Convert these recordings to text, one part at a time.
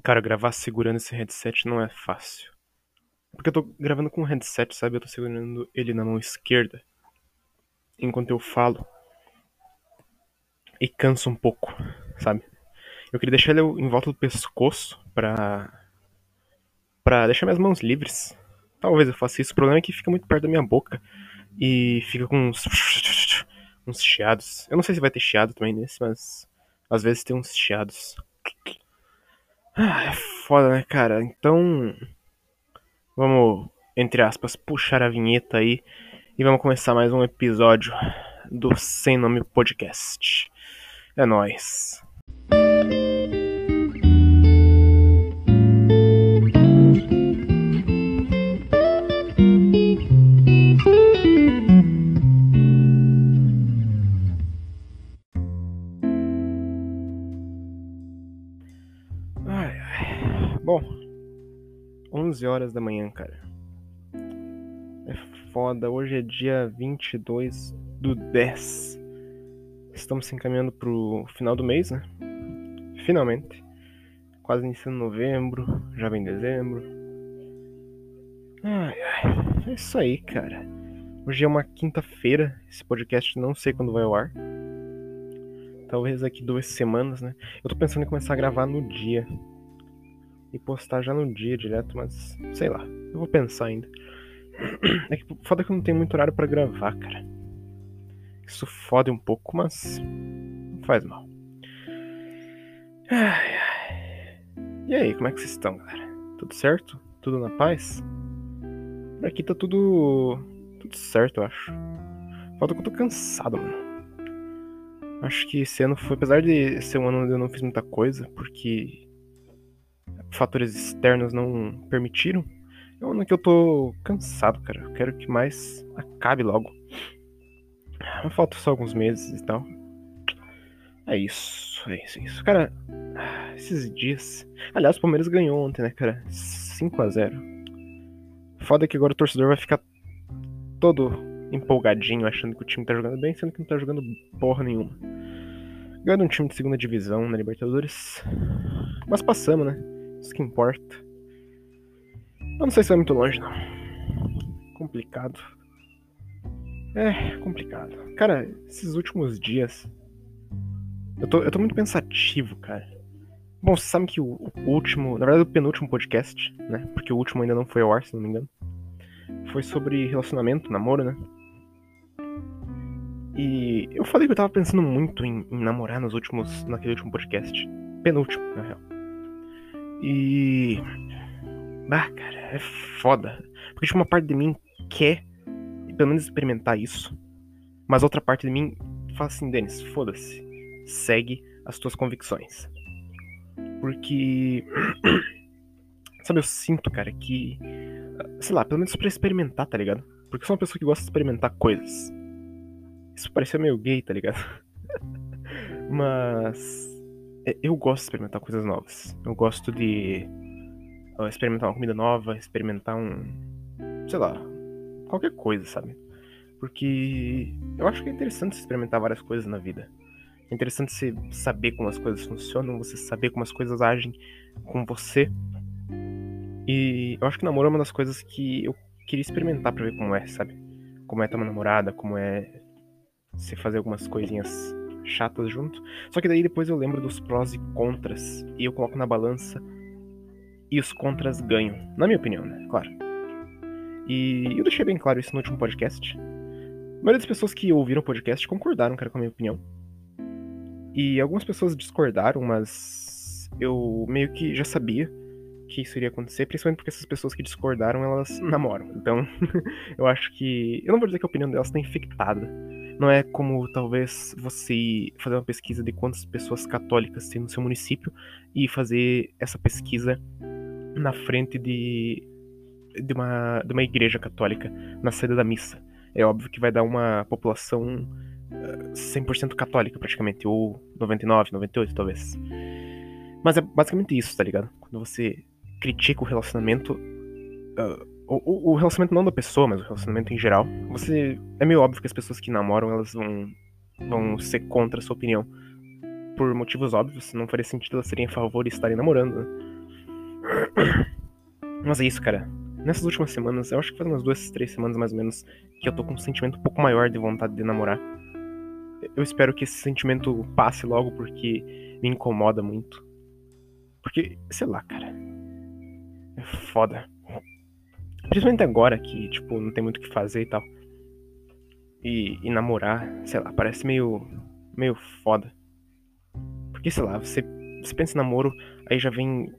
Cara, gravar segurando esse headset não é fácil. Porque eu tô gravando com um headset, sabe? Eu tô segurando ele na mão esquerda. Enquanto eu falo. E cansa um pouco, sabe? Eu queria deixar ele em volta do pescoço pra. pra deixar minhas mãos livres. Talvez eu faça isso. O problema é que fica muito perto da minha boca. E fica com uns. uns chiados. Eu não sei se vai ter chiado também nesse, mas. Às vezes tem uns chiados. Ah, é foda, né, cara? Então. Vamos, entre aspas, puxar a vinheta aí. E vamos começar mais um episódio do Sem Nome Podcast. É nóis. 11 horas da manhã, cara. É foda. Hoje é dia 22 do 10. Estamos se encaminhando pro final do mês, né? Finalmente. Quase iniciando novembro, já vem dezembro. Ai, ai. É isso aí, cara. Hoje é uma quinta-feira. Esse podcast não sei quando vai ao ar. Talvez daqui duas semanas, né? Eu tô pensando em começar a gravar no dia. E postar já no dia direto, mas sei lá. Eu vou pensar ainda. É que foda que eu não tenho muito horário pra gravar, cara. Isso fode um pouco, mas não faz mal. Ai, ai. E aí, como é que vocês estão, galera? Tudo certo? Tudo na paz? Por aqui tá tudo. tudo certo, eu acho. Falta que eu tô cansado, mano. Acho que esse ano foi, apesar de ser um ano onde eu não fiz muita coisa, porque fatores externos não permitiram, é um ano que eu tô cansado, cara. Eu quero que mais acabe logo. Falta só alguns meses e tal. É isso, é isso, é isso. Cara, esses dias. Aliás, o Palmeiras ganhou ontem, né, cara? 5 a 0 Foda que agora o torcedor vai ficar todo empolgadinho, achando que o time tá jogando bem, sendo que não tá jogando porra nenhuma. Ganhando um time de segunda divisão na Libertadores. Mas passamos, né? Isso que importa. Eu não sei se vai muito longe, não. Complicado. É, complicado. Cara, esses últimos dias. Eu tô, eu tô muito pensativo, cara. Bom, você sabe que o, o último. Na verdade, o penúltimo podcast, né? Porque o último ainda não foi ao ar, se não me engano. Foi sobre relacionamento, namoro, né? E eu falei que eu tava pensando muito em, em namorar nos últimos. naquele último podcast. Penúltimo, na real. E. Ah, cara, é foda. Porque tipo, uma parte de mim quer pelo menos experimentar isso. Mas outra parte de mim fala assim, Denis, foda-se. Segue as tuas convicções. Porque. Sabe, eu sinto, cara, que. Sei lá, pelo menos pra experimentar, tá ligado? Porque eu sou uma pessoa que gosta de experimentar coisas. Isso parecia meio gay, tá ligado? Mas. Eu gosto de experimentar coisas novas. Eu gosto de experimentar uma comida nova, experimentar um. sei lá, qualquer coisa, sabe? Porque eu acho que é interessante experimentar várias coisas na vida. É interessante você saber como as coisas funcionam, você saber como as coisas agem com você. E eu acho que namoro é uma das coisas que eu queria experimentar pra ver como é, sabe? Como é ter uma namorada, como é você fazer algumas coisinhas chatas junto. Só que daí depois eu lembro dos prós e contras e eu coloco na balança e os contras ganham, na minha opinião, né? Claro. E eu deixei bem claro isso no último podcast. A maioria das pessoas que ouviram o podcast concordaram, cara, com a minha opinião. E algumas pessoas discordaram, mas eu meio que já sabia que isso iria acontecer, principalmente porque essas pessoas que discordaram, elas namoram. Então, eu acho que. Eu não vou dizer que a opinião delas está infectada. Não é como talvez você fazer uma pesquisa de quantas pessoas católicas tem no seu município e fazer essa pesquisa na frente de, de, uma, de uma igreja católica, na saída da missa. É óbvio que vai dar uma população 100% católica praticamente, ou 99, 98 talvez. Mas é basicamente isso, tá ligado? Quando você critica o relacionamento, uh, o, o, relacionamento não da pessoa, mas o relacionamento em geral, você é meio óbvio que as pessoas que namoram elas vão vão ser contra a sua opinião por motivos óbvios. Não faria sentido elas serem a favor de estarem namorando. Né? Mas é isso, cara. Nessas últimas semanas, eu acho que faz umas duas, três semanas mais ou menos, que eu tô com um sentimento um pouco maior de vontade de namorar. Eu espero que esse sentimento passe logo porque me incomoda muito. Porque, sei lá, cara. É foda. Principalmente agora que, tipo, não tem muito o que fazer e tal. E, e namorar, sei lá, parece meio. meio foda. Porque, sei lá, você, você pensa em namoro, aí já vem.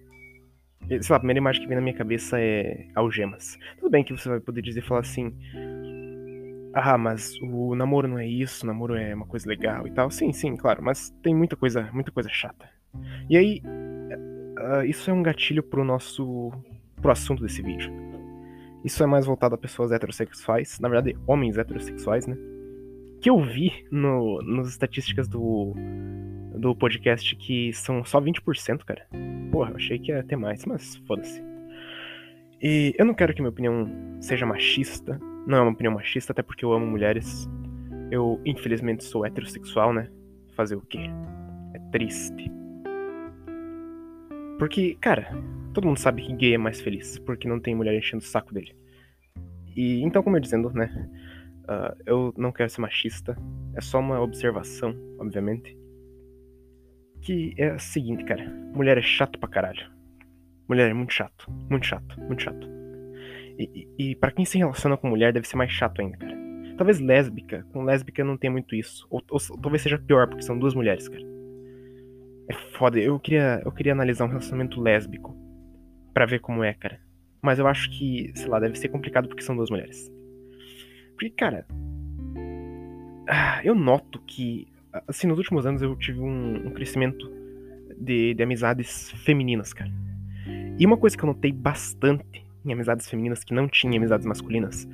Sei lá, a primeira imagem que vem na minha cabeça é algemas. Tudo bem que você vai poder dizer falar assim. Ah, mas o namoro não é isso, o namoro é uma coisa legal e tal. Sim, sim, claro, mas tem muita coisa, muita coisa chata. E aí, uh, isso é um gatilho pro nosso. pro assunto desse vídeo. Isso é mais voltado a pessoas heterossexuais, na verdade, homens heterossexuais, né? Que eu vi no, nas estatísticas do, do podcast que são só 20%, cara. Porra, eu achei que ia ter mais, mas foda-se. E eu não quero que minha opinião seja machista. Não é uma opinião machista, até porque eu amo mulheres. Eu, infelizmente, sou heterossexual, né? Fazer o quê? É triste. Porque, cara, todo mundo sabe que gay é mais feliz, porque não tem mulher enchendo o saco dele. E então, como eu dizendo, né? Uh, eu não quero ser machista, é só uma observação, obviamente. Que é a seguinte, cara: mulher é chato pra caralho. Mulher é muito chato, muito chato, muito chato. E, e, e para quem se relaciona com mulher, deve ser mais chato ainda, cara. Talvez lésbica, com lésbica não tem muito isso. Ou, ou, ou talvez seja pior, porque são duas mulheres, cara. É foda. Eu queria, eu queria analisar um relacionamento lésbico para ver como é, cara. Mas eu acho que, sei lá, deve ser complicado porque são duas mulheres. Porque, cara. Ah, eu noto que, assim, nos últimos anos eu tive um, um crescimento de, de amizades femininas, cara. E uma coisa que eu notei bastante em amizades femininas que não tinha amizades masculinas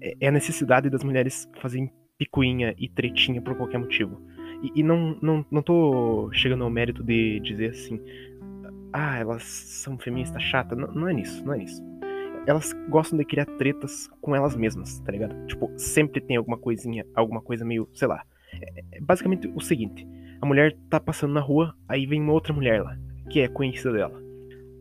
é, é a necessidade das mulheres fazerem picuinha e tretinha por qualquer motivo. E, e, não, não, não tô chegando ao mérito de dizer assim, ah, elas são feministas chatas. Não, não é nisso, não é nisso. Elas gostam de criar tretas com elas mesmas, tá ligado? Tipo, sempre tem alguma coisinha, alguma coisa meio, sei lá. É, é basicamente o seguinte: a mulher tá passando na rua, aí vem uma outra mulher lá, que é conhecida dela.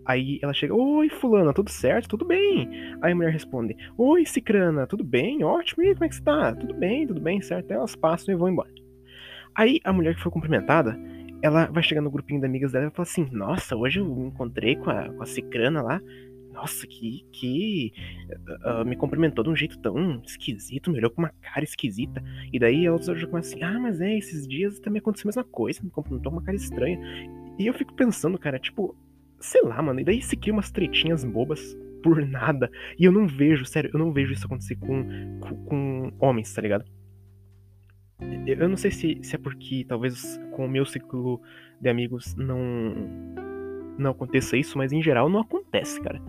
Aí ela chega, oi, fulana, tudo certo? Tudo bem. Aí a mulher responde, oi, cicrana, tudo bem? Ótimo, e como é que você tá? Tudo bem, tudo bem, certo? Aí elas passam e vão embora. Aí a mulher que foi cumprimentada, ela vai chegar no grupinho de amigas dela e fala assim: Nossa, hoje eu encontrei com a, com a Cicrana lá. Nossa, que. que uh, me cumprimentou de um jeito tão esquisito, me olhou com uma cara esquisita. E daí a outra já começa assim: Ah, mas é, esses dias também aconteceu a mesma coisa, me cumprimentou com uma cara estranha. E eu fico pensando, cara, tipo, sei lá, mano. E daí se cria umas tretinhas bobas por nada. E eu não vejo, sério, eu não vejo isso acontecer com, com, com homens, tá ligado? Eu não sei se, se é porque talvez com o meu ciclo de amigos não não aconteça isso, mas em geral não acontece, cara.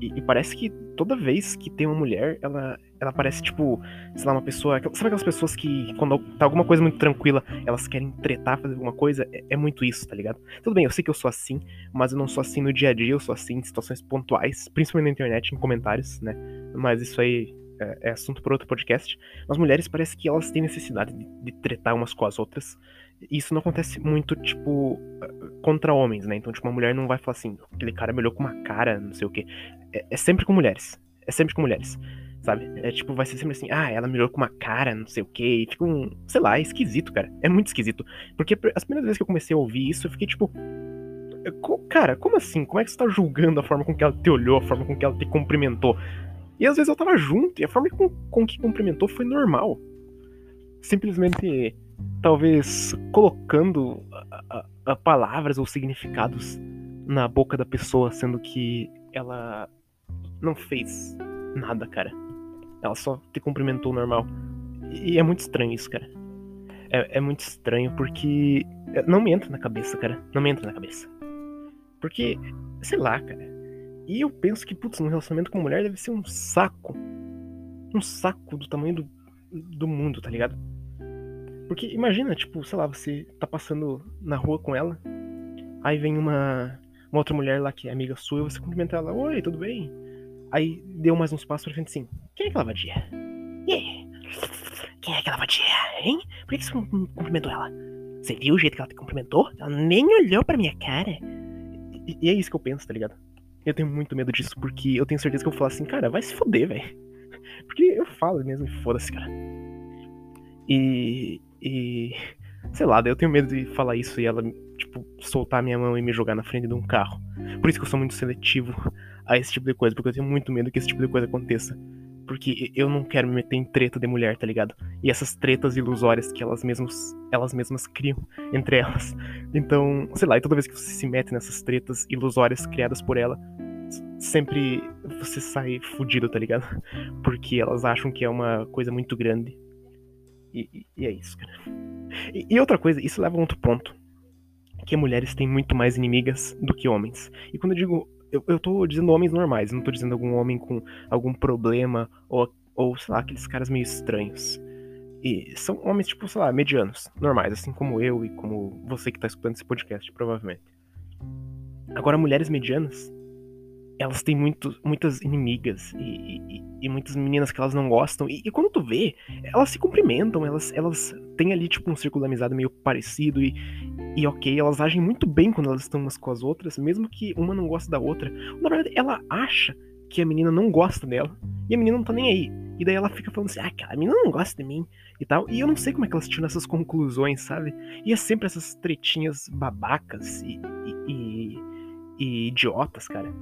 E, e, parece que toda vez que tem uma mulher, ela, ela parece tipo, sei lá, uma pessoa. Sabe aquelas pessoas que, quando tá alguma coisa muito tranquila, elas querem tretar, fazer alguma coisa? É, é, muito isso, tá ligado? Tudo bem, eu sei que eu sou assim, mas eu não sou assim no dia a dia, eu sou assim em situações pontuais, principalmente na internet, em comentários, né? Mas isso aí é, é assunto para outro podcast. As mulheres parece que elas têm necessidade de, de tretar umas com as outras. E isso não acontece muito, tipo, contra homens, né? Então, tipo, uma mulher não vai falar assim, aquele cara me com uma cara, não sei o quê. É, é sempre com mulheres. É sempre com mulheres. Sabe? É tipo, vai ser sempre assim, ah, ela me com uma cara, não sei o quê. E fica um. Sei lá, é esquisito, cara. É muito esquisito. Porque as primeiras vezes que eu comecei a ouvir isso, eu fiquei tipo. Cara, como assim? Como é que você tá julgando a forma com que ela te olhou, a forma com que ela te cumprimentou? E às vezes eu tava junto, e a forma com, com que cumprimentou foi normal. Simplesmente, talvez, colocando a, a, a palavras ou significados na boca da pessoa, sendo que ela não fez nada, cara. Ela só te cumprimentou normal. E é muito estranho isso, cara. É, é, muito estranho porque não me entra na cabeça, cara. Não me entra na cabeça. Porque, sei lá, cara. E eu penso que, putz, um relacionamento com mulher deve ser um saco. Um saco do tamanho do, do mundo, tá ligado? Porque imagina, tipo, sei lá, você tá passando na rua com ela, aí vem uma, uma outra mulher lá que é amiga sua, e você cumprimenta ela, oi, tudo bem? Aí deu mais uns passos pra frente assim, quem é aquela vadia? Yeah. Quem é aquela vadia, hein? Por que você cumprimentou ela? Você viu o jeito que ela te cumprimentou? Ela nem olhou pra minha cara. E, e é isso que eu penso, tá ligado? Eu tenho muito medo disso, porque eu tenho certeza que eu vou falar assim, cara, vai se foder, velho. Porque eu falo mesmo foda-se, cara. E. E. Sei lá, eu tenho medo de falar isso e ela, tipo, soltar minha mão e me jogar na frente de um carro. Por isso que eu sou muito seletivo a esse tipo de coisa, porque eu tenho muito medo que esse tipo de coisa aconteça. Porque eu não quero me meter em treta de mulher, tá ligado? E essas tretas ilusórias que elas mesmas, elas mesmas criam entre elas. Então, sei lá, e toda vez que você se mete nessas tretas ilusórias criadas por ela, sempre você sai fudido, tá ligado? Porque elas acham que é uma coisa muito grande. E, e, é isso, cara. E, e, outra coisa, isso leva a outro ponto. Que mulheres têm muito mais inimigas do que homens. E quando eu digo eu, eu tô dizendo homens normais, não tô dizendo algum homem com algum problema ou, ou sei lá, aqueles caras meio estranhos. E são homens, tipo, sei lá, medianos, normais, assim como eu e como você que tá escutando esse podcast, provavelmente. Agora, mulheres medianas, elas têm muito, muitas inimigas e, e, e, muitas meninas que elas não gostam. E, e, quando tu vê, elas se cumprimentam, elas, elas têm ali, tipo, um círculo de amizade meio parecido e, e ok, elas agem muito bem quando elas estão umas com as outras, mesmo que uma não goste da outra. Na verdade, ela acha que a menina não gosta dela e a menina não tá nem aí. E daí ela fica falando assim, ah, aquela menina não gosta de mim e tal. E eu não sei como é que elas tiram essas conclusões, sabe? E é sempre essas tretinhas babacas e, e idiotas, cara.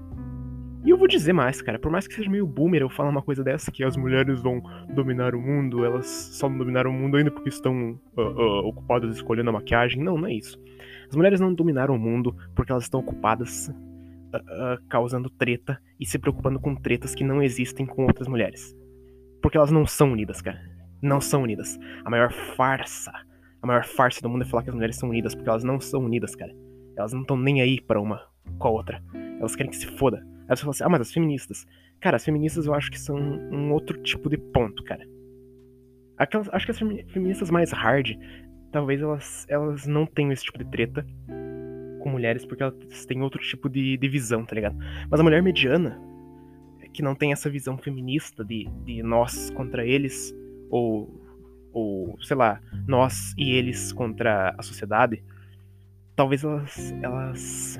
E eu vou dizer mais, cara, por mais que seja meio boomer eu falar uma coisa dessa, que as mulheres vão dominar o mundo, elas só não dominaram o mundo ainda porque estão uh, uh, ocupadas escolhendo a maquiagem. Não, não é isso. As mulheres não dominaram o mundo porque elas estão ocupadas uh, causando treta e se preocupando com tretas que não existem com outras mulheres. Porque elas não são unidas, cara. Não são unidas. A maior farsa, a maior farsa do mundo é falar que as mulheres são unidas, porque elas não são unidas, cara. Elas não estão nem aí para uma com a outra. Elas querem que se foda. Aí você fala assim, ah, mas as feministas. Cara, as feministas eu acho que são um outro tipo de ponto, cara. Aquelas, acho que as feministas mais hard, talvez elas, elas não tenham esse tipo de treta com mulheres, porque elas têm outro tipo de, de visão, tá ligado? Mas a mulher mediana, que não tem essa visão feminista de, de nós contra eles, ou, ou, sei lá, nós e eles contra a sociedade, talvez elas, elas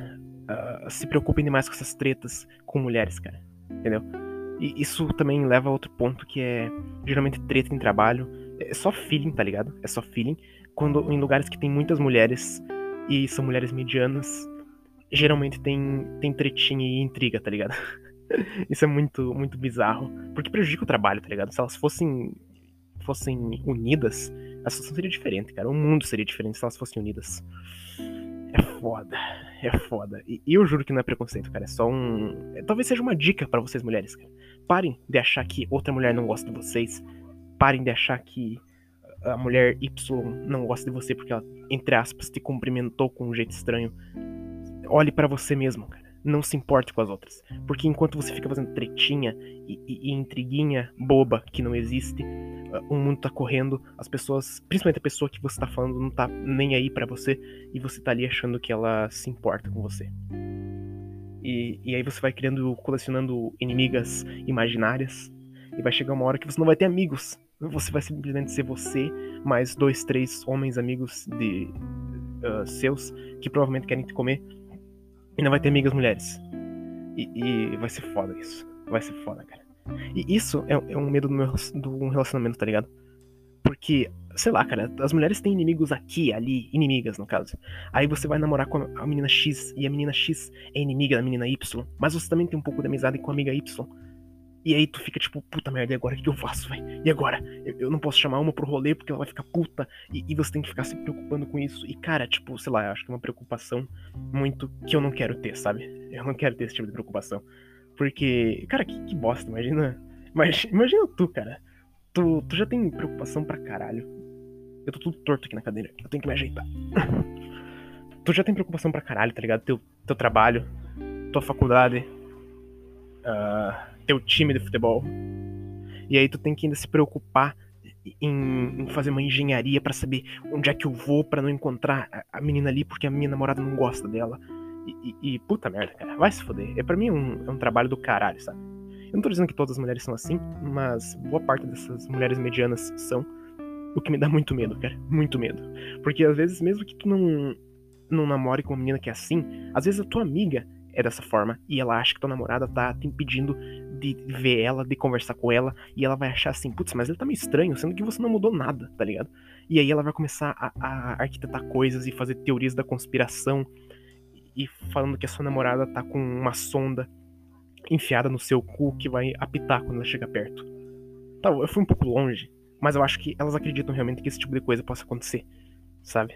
uh, se preocupem demais com essas tretas com mulheres, cara. Entendeu? E isso também leva a outro ponto que é geralmente treta em trabalho. É só feeling, tá ligado? É só feeling. Quando em lugares que tem muitas mulheres e são mulheres medianas, geralmente tem, tem tretinha e intriga, tá ligado? Isso é muito, muito bizarro. Porque prejudica o trabalho, tá ligado? Se elas fossem, fossem unidas, a situação seria diferente, cara. O mundo seria diferente se elas fossem unidas. É foda. É foda. E, eu juro que não é preconceito, cara. É só um. É, talvez seja uma dica para vocês mulheres, cara. Parem de achar que outra mulher não gosta de vocês. Parem de achar que a mulher Y não gosta de você porque ela, entre aspas, te cumprimentou com um jeito estranho. Olhe para você mesmo, cara. Não se importe com as outras. Porque enquanto você fica fazendo tretinha e, e, e intriguinha boba que não existe, o mundo tá correndo, as pessoas, principalmente a pessoa que você tá falando, não tá nem aí para você e você tá ali achando que ela se importa com você. E, e aí você vai criando, colecionando inimigas imaginárias e vai chegar uma hora que você não vai ter amigos. Você vai simplesmente ser você, mais dois, três homens amigos de uh, seus que provavelmente querem te comer e não vai ter amigas mulheres. E, e vai ser foda isso. Vai ser foda, cara. E isso é, é um medo do, meu, do relacionamento, tá ligado? Porque, sei lá, cara, as mulheres têm inimigos aqui, ali, inimigas, no caso. Aí você vai namorar com a, menina X e a menina X é inimiga da menina Y, mas você também tem um pouco de amizade com a amiga Y. E aí tu fica tipo, puta merda, e agora o que eu faço, velho? E agora? Eu, eu, não posso chamar uma pro rolê porque ela vai ficar puta. E, e, você tem que ficar se preocupando com isso. E cara, tipo, sei lá, eu acho que é uma preocupação muito que eu não quero ter, sabe? Eu não quero ter esse tipo de preocupação. Porque, cara, que, que bosta, imagina. Mas, imagina tu, cara. Tu, tu já tem preocupação pra caralho. Eu tô tudo torto aqui na cadeira. Eu tenho que me ajeitar. tu já tem preocupação pra caralho, tá ligado? Teu, teu trabalho, tua faculdade, uh, teu time de futebol. E aí tu tem que ainda se preocupar em, em fazer uma engenharia para saber onde é que eu vou para não encontrar a, a menina ali porque a minha namorada não gosta dela. E, e, puta merda, cara, vai se foder. É para mim um, é um trabalho do caralho, sabe? Eu não tô dizendo que todas as mulheres são assim, mas boa parte dessas mulheres medianas são. O que me dá muito medo, cara. Muito medo. Porque às vezes, mesmo que tu não, não namore com uma menina que é assim, às vezes a tua amiga é dessa forma e ela acha que tua namorada tá te impedindo de ver ela, de conversar com ela, e ela vai achar assim, putz, mas ele tá meio estranho, sendo que você não mudou nada, tá ligado? E aí ela vai começar a, a arquitetar coisas e fazer teorias da conspiração e falando que a sua namorada tá com uma sonda enfiada no seu cu que vai apitar quando ela chega perto. Tá, eu fui um pouco longe, mas eu acho que elas acreditam realmente que esse tipo de coisa possa acontecer, sabe?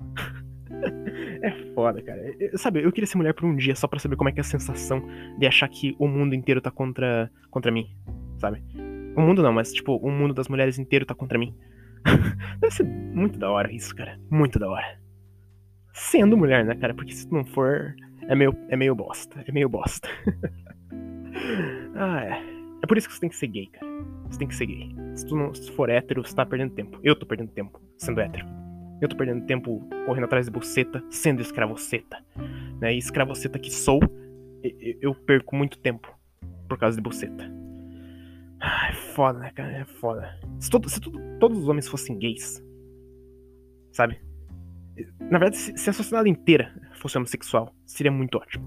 é foda, cara. Eu, sabe, eu queria ser mulher por um dia só para saber como é que é a sensação de achar que o mundo inteiro tá contra, contra mim, sabe? O mundo não, mas tipo, o mundo das mulheres inteiro tá contra mim. Deve ser muito da hora isso, cara. Muito da hora. Sendo mulher, né, cara? Porque se tu não for, é meio, é meio bosta. É meio bosta. ah, é. É por isso que você tem que ser gay, cara. Você tem que ser gay. Se tu não se for hétero, você tá perdendo tempo. Eu tô perdendo tempo sendo hétero. Eu tô perdendo tempo correndo atrás de buceta, sendo escravoceta. Né? E escravoceta que sou, eu perco muito tempo por causa de buceta. É foda, né, cara? É foda. Se, todo, se todo, todos os homens fossem gays, sabe? Na verdade, se, a sociedade inteira fosse homossexual, seria muito ótimo.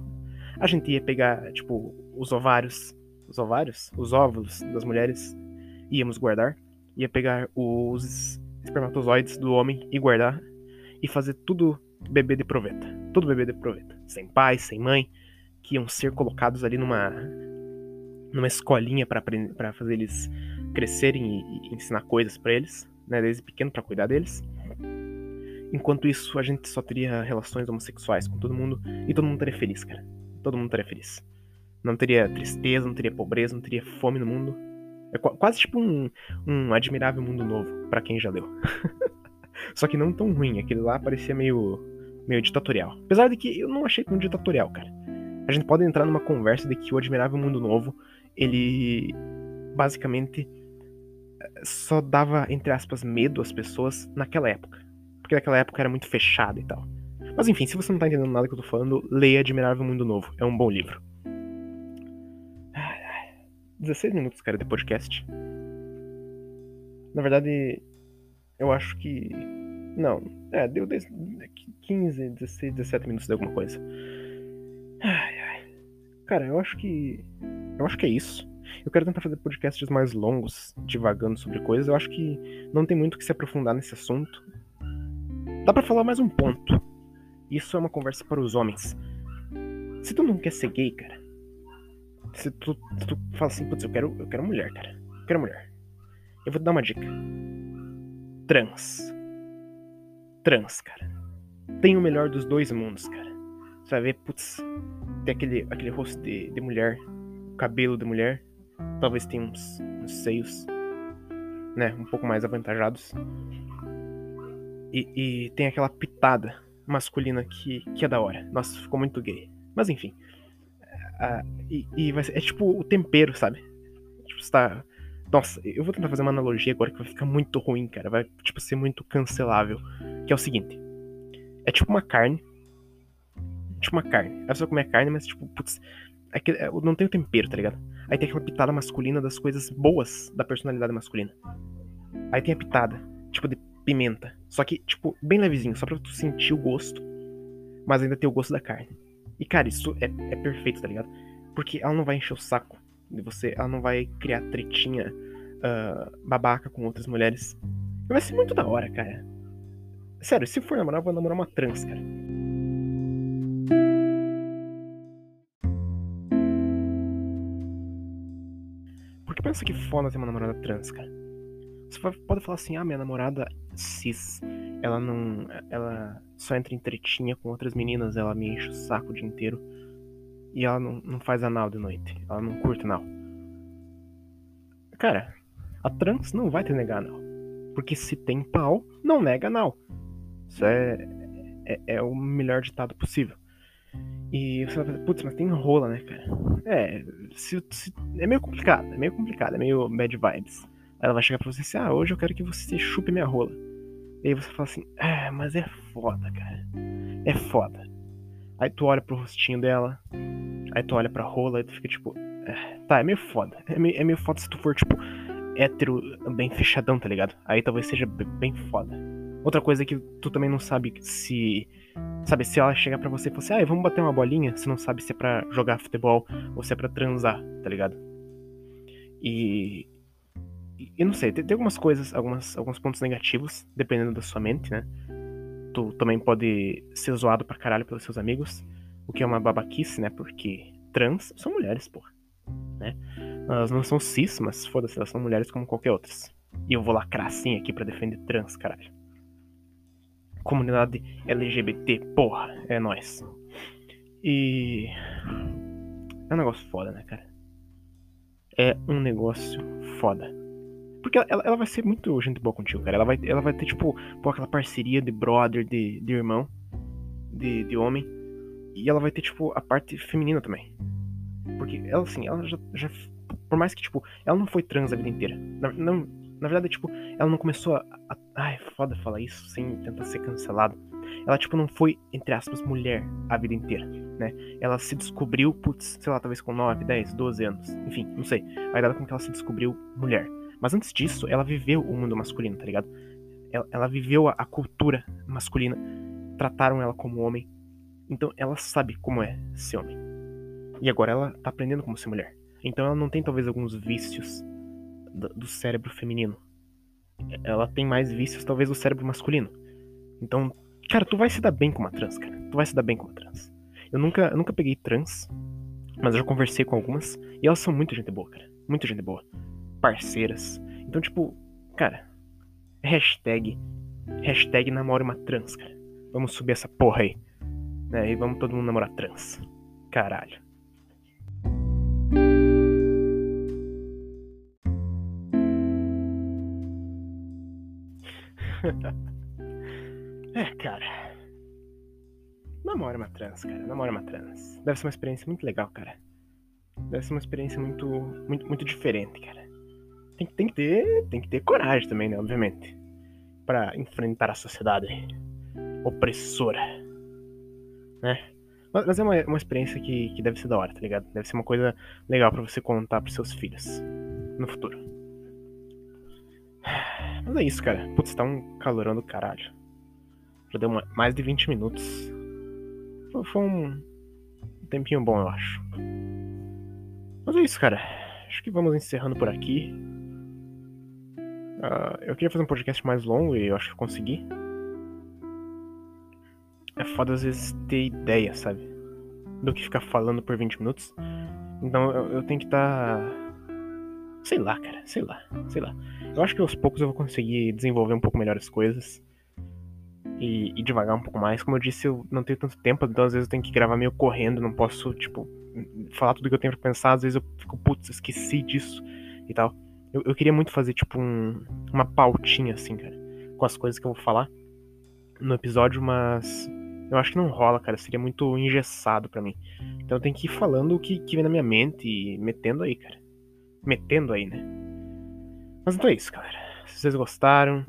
A gente ia pegar, tipo, os ovários. Os ovários? Os óvulos das mulheres. Íamos guardar. Ia pegar os espermatozoides do homem e guardar e fazer tudo bebê de proveta. Tudo bebê de proveta. Sem pai, sem mãe, que iam ser colocados ali numa numa escolinha para fazer eles crescerem e, e ensinar coisas para eles, né, desde pequeno para cuidar deles. Enquanto isso, a gente só teria relações homossexuais com todo mundo e todo mundo estaria feliz, cara. Todo mundo estaria feliz. Não teria tristeza, não teria pobreza, não teria fome no mundo. É quase tipo um, um admirável mundo novo, para quem já leu. Só que não tão ruim, aquele lá parecia meio, meio ditatorial. Apesar de que eu não achei tão ditatorial, cara. A gente pode entrar numa conversa de que o Admirável Mundo Novo, ele basicamente só dava, entre aspas, medo às pessoas naquela época. Porque naquela época era muito fechado e tal. Mas enfim, se você não tá entendendo nada que eu tô falando, leia Admirável Mundo Novo. É um bom livro. 16 minutos, cara, de podcast. Na verdade, eu acho que. Não, é, deu 15, 16, 17 minutos de alguma coisa. Ai, ai. Cara, eu acho que. Eu acho que é isso. Eu quero tentar fazer podcasts mais longos, divagando sobre coisas. Eu acho que não tem muito que se aprofundar nesse assunto. Dá para falar mais um ponto. Isso é uma conversa para os homens. Se tu não quer ser gay, cara, se tu, tu fala assim, putz, eu quero, eu quero mulher, cara. Eu quero mulher. Eu vou te dar uma dica. Trans. Trans, cara. Tem o melhor dos dois mundos, cara. Você vai ver, putz, tem aquele, aquele rosto de, de mulher, cabelo de mulher. Talvez tenha uns, uns seios, né, um pouco mais avantajados. E, e, tem aquela pitada masculina que, que é da hora. Nossa, ficou muito gay. Mas enfim. Ah, e, e ser, é tipo o tempero, sabe? Tipo, você tá. Nossa, eu vou tentar fazer uma analogia agora que vai ficar muito ruim, cara. Vai, tipo, ser muito cancelável. Que é o seguinte: é tipo uma carne. Tipo uma carne. Você vai comer carne, mas, tipo, putz, aquele, é, não tem o tempero, tá ligado? Aí tem aquela pitada masculina das coisas boas da personalidade masculina. Aí tem a pitada, tipo, de pimenta. Só que, tipo, bem levezinho, só pra tu sentir o gosto. Mas ainda tem o gosto da carne. E, cara, isso é, é perfeito, tá ligado? Porque ela não vai encher o saco de você, ela não vai criar tretinha uh, babaca com outras mulheres. Vai ser muito da hora, cara. Sério, se for namorar, eu vou namorar uma trans, cara. Porque pensa que foda ter uma namorada trans, cara. Você pode falar assim, ah, minha namorada cis, ela não. Ela só entra em tretinha com outras meninas, ela me enche o saco o dia inteiro. E ela não, não faz anal de noite. Ela não curte anal. Cara, a trans não vai te negar anal. Porque se tem pau, não nega anal. Isso é, é, é o melhor ditado possível. E você vai falar, putz, mas tem rola, né, cara? É, se, se, é meio complicado, é meio complicado, é meio bad vibes. Ela vai chegar pra você assim, ah, hoje eu quero que você chupe minha rola. E aí você fala assim, ah, mas é foda, cara. É foda. Aí tu olha pro rostinho dela, aí tu olha pra rola e tu fica tipo, ah, tá, é meio foda. É meio, é meio foda se tu for, tipo, hétero bem fechadão, tá ligado? Aí talvez seja bem foda. Outra coisa é que tu também não sabe se Sabe, se ela chegar para você e falar assim, ah, vamos bater uma bolinha, você não sabe se é pra jogar futebol ou se é pra transar, tá ligado? E. E não sei, tem, tem algumas coisas, algumas, alguns pontos negativos, dependendo da sua mente, né? Tu também pode ser zoado pra caralho pelos seus amigos, o que é uma babaquice, né? Porque trans são mulheres, porra. Né? Elas não são cis, mas foda-se, elas são mulheres como qualquer outras. E eu vou lacrar assim aqui para defender trans, caralho comunidade LGBT, porra, é nós. E é um negócio foda, né, cara? É um negócio foda. Porque ela, ela vai ser muito gente boa contigo, cara. Ela vai, ela vai ter, tipo, pô, aquela parceria de brother, de, de irmão, de, de homem. E ela vai ter, tipo, a parte feminina também. Porque ela, assim, ela já, já. Por mais que, tipo, ela não foi trans a vida inteira. Não, não na verdade, tipo, ela não começou a, a. Ai, foda falar isso sem tentar ser cancelado. Ela, tipo, não foi, entre aspas, mulher a vida inteira, né? Ela se descobriu, putz, sei lá, talvez com 9, 10, 12 anos. Enfim, não sei. A idade com que ela se descobriu mulher. Mas antes disso, ela viveu o mundo masculino, tá ligado? Ela, ela viveu a, a cultura masculina. Trataram ela como homem. Então ela sabe como é ser homem. E agora ela tá aprendendo como ser mulher. Então ela não tem talvez alguns vícios do cérebro feminino. Ela tem mais vícios, talvez, do cérebro masculino. Então, cara, tu vai se dar bem com uma trans, cara. Tu vai se dar bem com uma trans. Eu nunca, eu nunca peguei trans, mas eu já conversei com algumas. E elas são muito gente boa, cara. Muito gente boa. Parceiras. Então, tipo, cara, hashtag. Hashtag namore uma trans, cara. Vamos subir essa porra aí. Né? E vamos todo mundo namorar trans. Caralho. é, cara. Namora uma trans, cara. Namora uma trans. Deve ser uma experiência muito legal, cara. Deve ser uma experiência muito, muito, muito diferente, cara. Tem, tem, que ter, tem que ter coragem também, né? Obviamente. para enfrentar a sociedade opressora. Né? Mas, é uma, uma experiência que, que deve ser da hora, tá ligado? Deve ser uma coisa legal para você contar pros seus filhos no futuro. Mas é isso, cara. Putz, tá um calorão do caralho. Já deu uma, mais de 20 minutos. Foi, foi um tempinho bom, eu acho. Mas é isso, cara. Acho que vamos encerrando por aqui. Uh, eu queria fazer um podcast mais longo e eu acho que consegui. É foda às vezes ter ideia, sabe? Do que ficar falando por 20 minutos. Então eu, eu tenho que estar. Tá... Sei lá, cara. Sei lá. Sei lá. Eu acho que aos poucos eu vou conseguir desenvolver um pouco melhor as coisas. E, e, devagar um pouco mais. Como eu disse, eu não tenho tanto tempo, então às vezes eu tenho que gravar meio correndo, não posso, tipo, falar tudo que eu tenho pra pensar. Às vezes eu fico, putz, esqueci disso e tal. Eu, eu queria muito fazer, tipo, um, uma pautinha, assim, cara, com as coisas que eu vou falar no episódio, mas eu acho que não rola, cara. Seria muito engessado para mim. Então eu tenho que ir falando o que, que vem na minha mente e metendo aí, cara. Metendo aí, né? Mas então é isso, galera. Se vocês gostaram,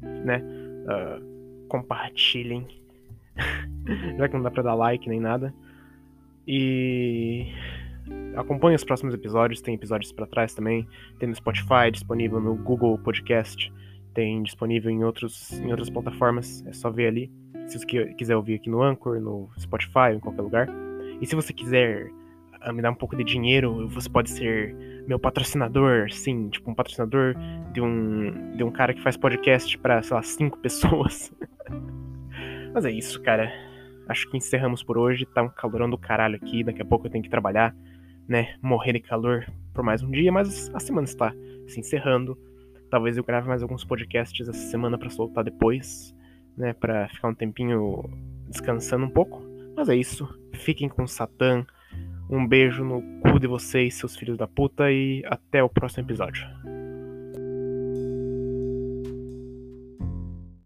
né? Uh, compartilhem. Já que não dá pra dar like nem nada. E acompanhe os próximos episódios. Tem episódios para trás também. Tem no Spotify, disponível no Google Podcast. Tem disponível em, outros, em outras plataformas. É só ver ali. Se você quiser ouvir aqui no Anchor, no Spotify, em qualquer lugar. E se você quiser uh, me dar um pouco de dinheiro, você pode ser meu patrocinador, sim, tipo um patrocinador de um, de um cara que faz podcast para, sei lá, cinco pessoas. Mas é isso, cara. Acho que encerramos por hoje. Tá um calorão do caralho aqui. Daqui a pouco eu tenho que trabalhar, né? Morrer de calor por mais um dia, mas a semana está se encerrando. Talvez eu grave mais alguns podcasts essa semana para soltar depois, né? Para ficar um tempinho descansando um pouco. Mas é isso. Fiquem com Satã. Um beijo no cu de vocês, seus filhos da puta, e até o próximo episódio.